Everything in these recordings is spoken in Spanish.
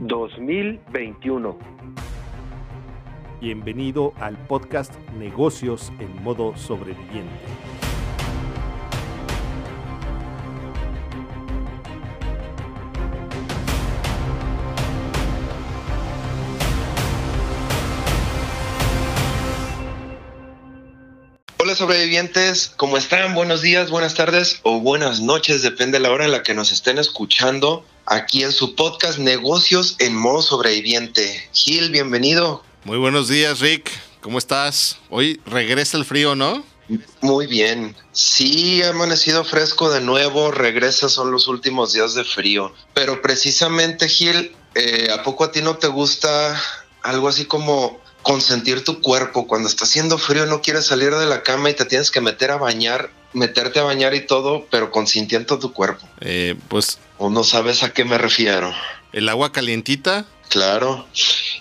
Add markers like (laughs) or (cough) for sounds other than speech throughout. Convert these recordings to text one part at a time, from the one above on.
2021. Bienvenido al podcast Negocios en modo sobreviviente. Hola sobrevivientes, ¿cómo están? Buenos días, buenas tardes o buenas noches, depende de la hora en la que nos estén escuchando aquí en su podcast Negocios en modo sobreviviente. Gil, bienvenido. Muy buenos días, Rick. ¿Cómo estás? Hoy regresa el frío, ¿no? Muy bien. Sí, ha amanecido fresco de nuevo, regresa, son los últimos días de frío. Pero precisamente, Gil, eh, ¿a poco a ti no te gusta algo así como consentir tu cuerpo. Cuando está haciendo frío no quieres salir de la cama y te tienes que meter a bañar, meterte a bañar y todo, pero consintiendo tu cuerpo. Eh, pues... ¿O no sabes a qué me refiero? ¿El agua calientita? Claro.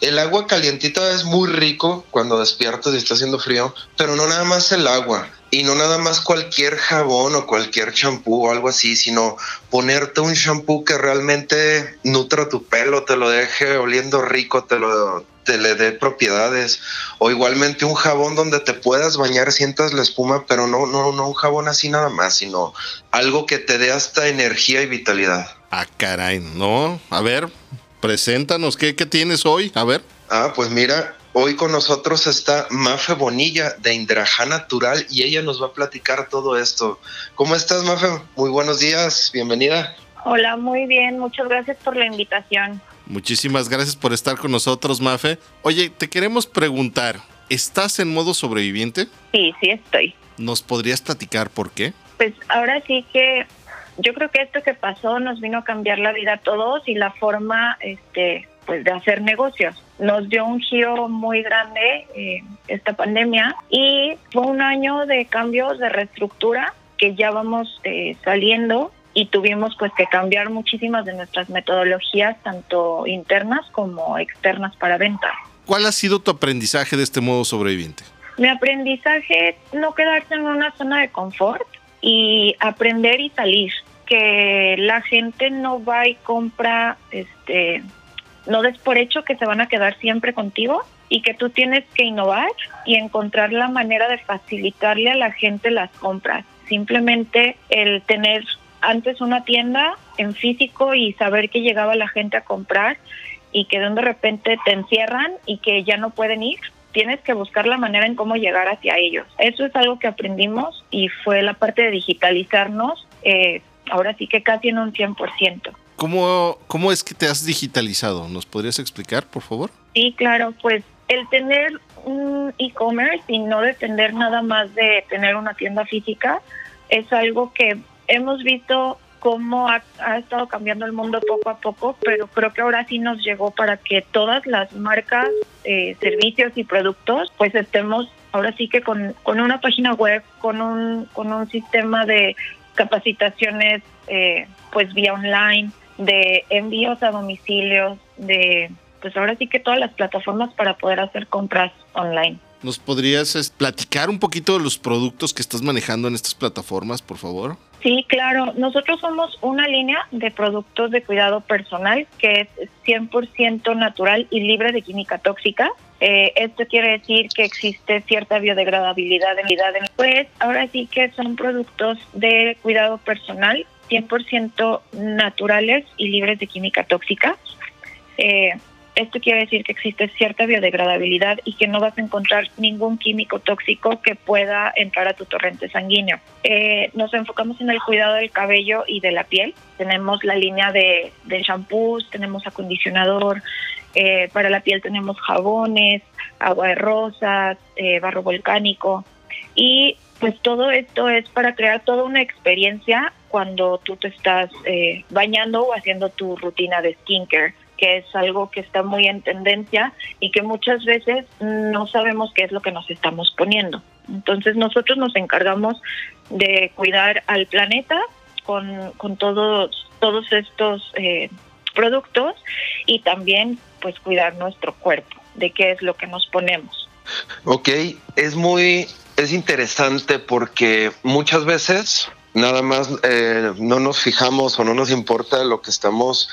El agua calientita es muy rico cuando despiertas y está haciendo frío, pero no nada más el agua. Y no nada más cualquier jabón o cualquier champú o algo así, sino ponerte un champú que realmente nutra tu pelo, te lo deje oliendo rico, te lo te le dé propiedades o igualmente un jabón donde te puedas bañar, sientas la espuma, pero no no no un jabón así nada más, sino algo que te dé hasta energía y vitalidad. Ah, caray, no. A ver, preséntanos, ¿qué, qué tienes hoy? A ver. Ah, pues mira, Hoy con nosotros está Mafe Bonilla de Indraja Natural y ella nos va a platicar todo esto. ¿Cómo estás, Mafe? Muy buenos días, bienvenida. Hola, muy bien, muchas gracias por la invitación. Muchísimas gracias por estar con nosotros, Mafe. Oye, te queremos preguntar, ¿estás en modo sobreviviente? Sí, sí estoy. ¿Nos podrías platicar por qué? Pues ahora sí que yo creo que esto que pasó nos vino a cambiar la vida a todos y la forma este pues de hacer negocios. Nos dio un giro muy grande eh, esta pandemia y fue un año de cambios, de reestructura que ya vamos eh, saliendo y tuvimos pues que cambiar muchísimas de nuestras metodologías, tanto internas como externas para venta. ¿Cuál ha sido tu aprendizaje de este modo sobreviviente? Mi aprendizaje no quedarse en una zona de confort y aprender y salir. Que la gente no va y compra este no des por hecho que se van a quedar siempre contigo y que tú tienes que innovar y encontrar la manera de facilitarle a la gente las compras. Simplemente el tener antes una tienda en físico y saber que llegaba la gente a comprar y que de repente te encierran y que ya no pueden ir, tienes que buscar la manera en cómo llegar hacia ellos. Eso es algo que aprendimos y fue la parte de digitalizarnos, eh, ahora sí que casi en un 100%. ¿Cómo, ¿Cómo es que te has digitalizado? ¿Nos podrías explicar, por favor? Sí, claro, pues el tener un e-commerce y no depender nada más de tener una tienda física es algo que hemos visto cómo ha, estado cambiando el mundo poco a poco, pero creo que ahora sí nos llegó para que todas las marcas, eh, servicios y productos, pues estemos ahora sí que con, con una página web, con un, con un sistema de capacitaciones, eh, pues vía online, de envíos a domicilios, de pues ahora sí que todas las plataformas para poder hacer compras online. ¿Nos podrías platicar un poquito de los productos que estás manejando en estas plataformas, por favor? Sí, claro. Nosotros somos una línea de productos de cuidado personal que es 100% natural y libre de química tóxica. Eh, esto quiere decir que existe cierta biodegradabilidad en vida. Pues ahora sí que son productos de cuidado personal 100% naturales y libres de química tóxica. Eh, esto quiere decir que existe cierta biodegradabilidad y que no vas a encontrar ningún químico tóxico que pueda entrar a tu torrente sanguíneo. Eh, nos enfocamos en el cuidado del cabello y de la piel. Tenemos la línea de, de shampoos, tenemos acondicionador, eh, para la piel tenemos jabones, agua de rosas, barro volcánico y pues todo esto es para crear toda una experiencia cuando tú te estás eh, bañando o haciendo tu rutina de skincare que es algo que está muy en tendencia y que muchas veces no sabemos qué es lo que nos estamos poniendo. Entonces nosotros nos encargamos de cuidar al planeta con, con todos, todos estos eh, productos y también pues cuidar nuestro cuerpo, de qué es lo que nos ponemos. Ok, es muy, es interesante porque muchas veces nada más eh, no nos fijamos o no nos importa lo que estamos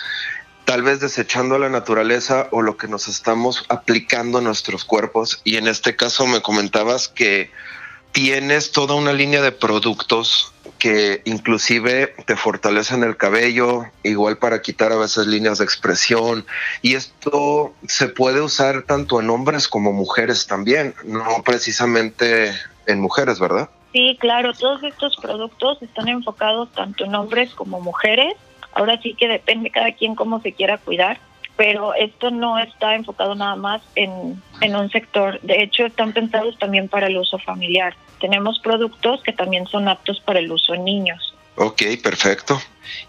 tal vez desechando la naturaleza o lo que nos estamos aplicando a nuestros cuerpos. Y en este caso me comentabas que tienes toda una línea de productos que inclusive te fortalecen el cabello, igual para quitar a veces líneas de expresión. Y esto se puede usar tanto en hombres como mujeres también, no precisamente en mujeres, ¿verdad? Sí, claro, todos estos productos están enfocados tanto en hombres como mujeres. Ahora sí que depende cada quien cómo se quiera cuidar, pero esto no está enfocado nada más en, en un sector. De hecho, están pensados también para el uso familiar tenemos productos que también son aptos para el uso en niños. Ok, perfecto.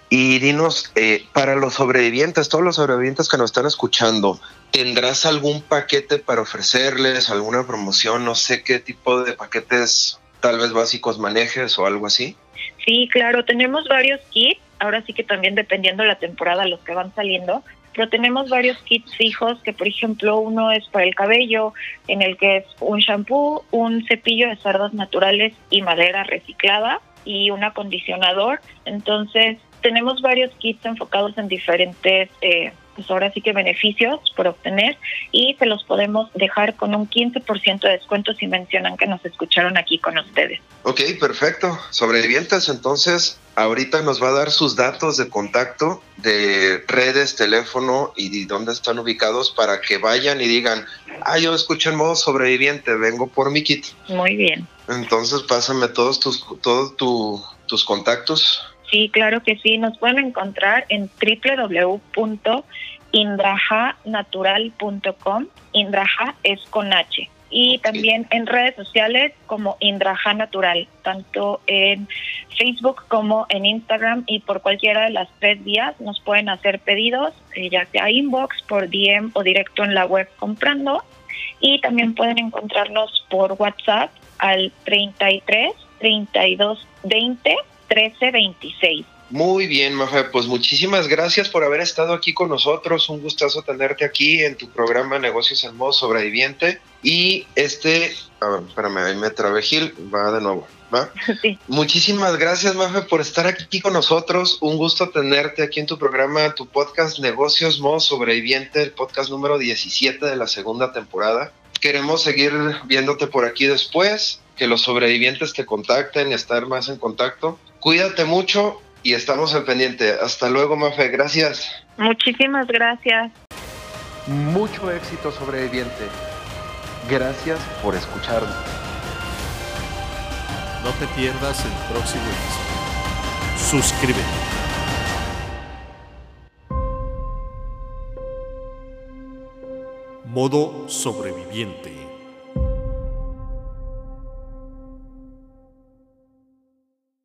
Y dinos, eh, para los sobrevivientes, todos los sobrevivientes que nos están escuchando, ¿tendrás algún paquete para ofrecerles, alguna promoción? No sé qué tipo de paquetes tal vez básicos manejes o algo así. Sí, claro, tenemos varios kits. Ahora sí que también dependiendo de la temporada, los que van saliendo, pero tenemos varios kits fijos que, por ejemplo, uno es para el cabello, en el que es un shampoo, un cepillo de cerdas naturales y madera reciclada y un acondicionador. Entonces, tenemos varios kits enfocados en diferentes eh, pues ahora sí que beneficios por obtener y se los podemos dejar con un 15% de descuento si mencionan que nos escucharon aquí con ustedes. Ok, perfecto. Sobrevivientes, entonces ahorita nos va a dar sus datos de contacto de redes, teléfono y dónde están ubicados para que vayan y digan, ah, yo escucho en modo sobreviviente, vengo por mi kit. Muy bien. Entonces pásame todos tus, todos tus contactos Sí, claro que sí. Nos pueden encontrar en www.indrajanatural.com. Indraja es con H. Y también en redes sociales como Indraja Natural, tanto en Facebook como en Instagram y por cualquiera de las tres vías nos pueden hacer pedidos, eh, ya sea inbox, por DM o directo en la web comprando. Y también pueden encontrarnos por WhatsApp al 33 32 20 1326. Muy bien, Mafe, pues muchísimas gracias por haber estado aquí con nosotros. Un gustazo tenerte aquí en tu programa Negocios en Modo Sobreviviente. Y este, a ver, espérame, ahí me trabé Gil, va de nuevo. ¿Va? (laughs) Sí. Muchísimas gracias, Mafe, por estar aquí con nosotros. Un gusto tenerte aquí en tu programa, tu podcast Negocios Modo Sobreviviente, el podcast número 17 de la segunda temporada. Queremos seguir viéndote por aquí después, que los sobrevivientes te contacten y estar más en contacto. Cuídate mucho y estamos al pendiente. Hasta luego, Mafe. Gracias. Muchísimas gracias. Mucho éxito, sobreviviente. Gracias por escucharnos. No te pierdas el próximo episodio. Suscríbete. Modo sobreviviente.